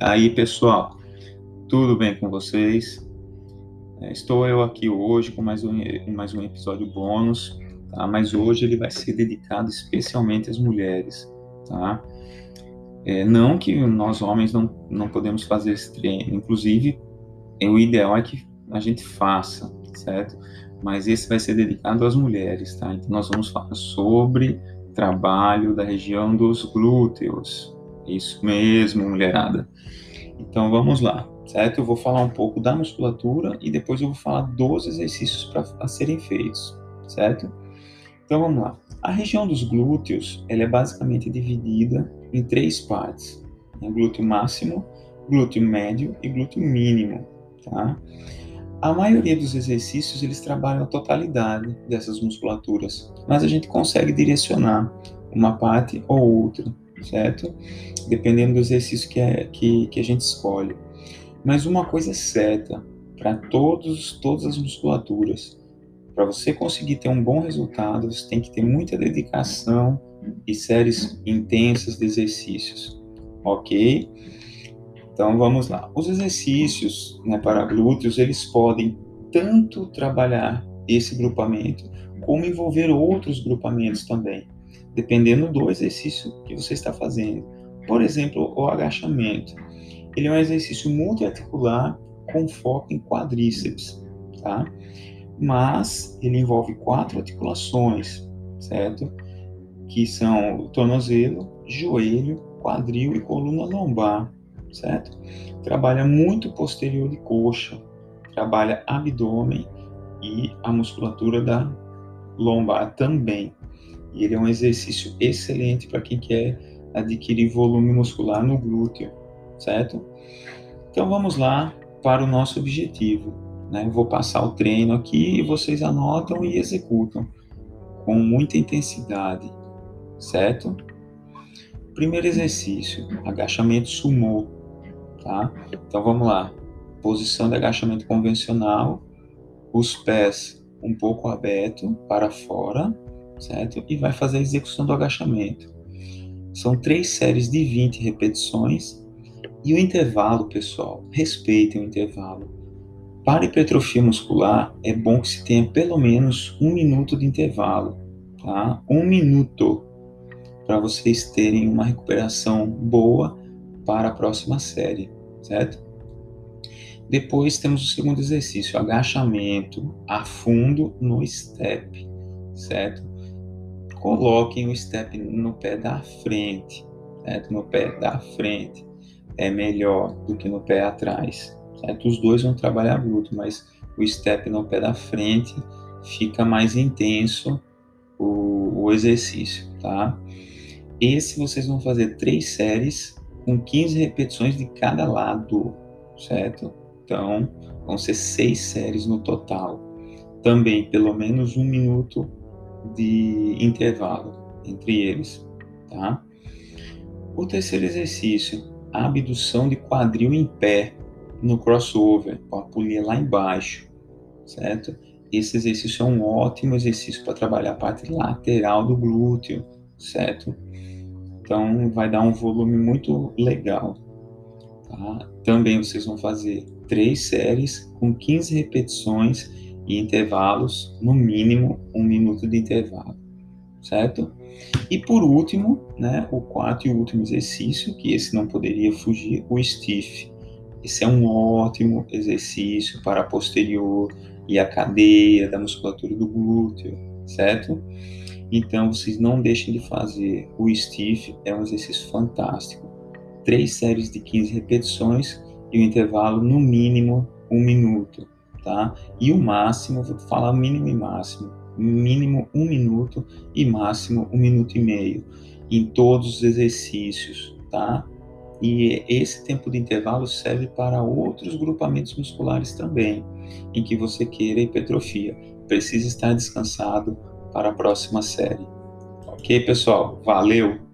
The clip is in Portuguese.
Aí, pessoal, tudo bem com vocês? É, estou eu aqui hoje com mais um, mais um episódio bônus, tá? Mas hoje ele vai ser dedicado especialmente às mulheres, tá? É, não que nós homens não, não podemos fazer esse treino, inclusive o ideal é que a gente faça, certo? Mas esse vai ser dedicado às mulheres, tá? Então nós vamos falar sobre trabalho da região dos glúteos. Isso mesmo, mulherada. Então vamos lá, certo? Eu vou falar um pouco da musculatura e depois eu vou falar dos exercícios para serem feitos, certo? Então vamos lá. A região dos glúteos ela é basicamente dividida em três partes: né? glúteo máximo, glúteo médio e glúteo mínimo, tá? A maioria dos exercícios eles trabalham a totalidade dessas musculaturas, mas a gente consegue direcionar uma parte ou outra, certo? Dependendo do exercício que, é, que, que a gente escolhe. Mas uma coisa é certa para todos todas as musculaturas, para você conseguir ter um bom resultado, você tem que ter muita dedicação e séries intensas de exercícios, ok? Então vamos lá. Os exercícios né, para glúteos eles podem tanto trabalhar esse grupamento como envolver outros grupamentos também, dependendo do exercício que você está fazendo. Por exemplo, o agachamento. Ele é um exercício multiarticular com foco em quadríceps, tá? Mas ele envolve quatro articulações, certo? Que são o tornozelo, joelho, quadril e coluna lombar certo? Trabalha muito posterior de coxa, trabalha abdômen e a musculatura da lombar também. E ele é um exercício excelente para quem quer adquirir volume muscular no glúteo, certo? Então vamos lá para o nosso objetivo. Né? Vou passar o treino aqui e vocês anotam e executam com muita intensidade, certo? Primeiro exercício, agachamento sumô tá? Então vamos lá. Posição de agachamento convencional, os pés um pouco abertos para fora, certo? E vai fazer a execução do agachamento. São três séries de 20 repetições. E o intervalo, pessoal, respeitem o intervalo. Para hipertrofia muscular, é bom que se tenha pelo menos um minuto de intervalo, tá? Um minuto para vocês terem uma recuperação boa para a próxima série, certo? Depois temos o segundo exercício, agachamento a fundo no step, certo? Coloquem o step no pé da frente, certo? No pé da frente é melhor do que no pé atrás, certo? Os dois vão trabalhar bruto, mas o step no pé da frente fica mais intenso o, o exercício, tá? Esse vocês vão fazer três séries com 15 repetições de cada lado, certo? Então, vão ser seis séries no total. Também pelo menos um minuto de intervalo entre eles, tá? O terceiro exercício, a abdução de quadril em pé no crossover, com a polia lá embaixo, certo? Esse exercício é um ótimo exercício para trabalhar a parte lateral do glúteo, certo? Então vai dar um volume muito legal. Tá? Também vocês vão fazer três séries com 15 repetições intervalos, no mínimo um minuto de intervalo, certo? E por último, né, o quarto e último exercício, que esse não poderia fugir, o stiff. Esse é um ótimo exercício para a posterior e a cadeia da musculatura do glúteo, certo? Então vocês não deixem de fazer. O stiff é um exercício fantástico. Três séries de 15 repetições e o intervalo no mínimo um minuto, tá? E o máximo, vou falar mínimo e máximo, mínimo um minuto e máximo um minuto e meio em todos os exercícios, tá? E esse tempo de intervalo serve para outros grupamentos musculares também, em que você queira hipertrofia. Precisa estar descansado, para a próxima série. Ok, pessoal? Valeu!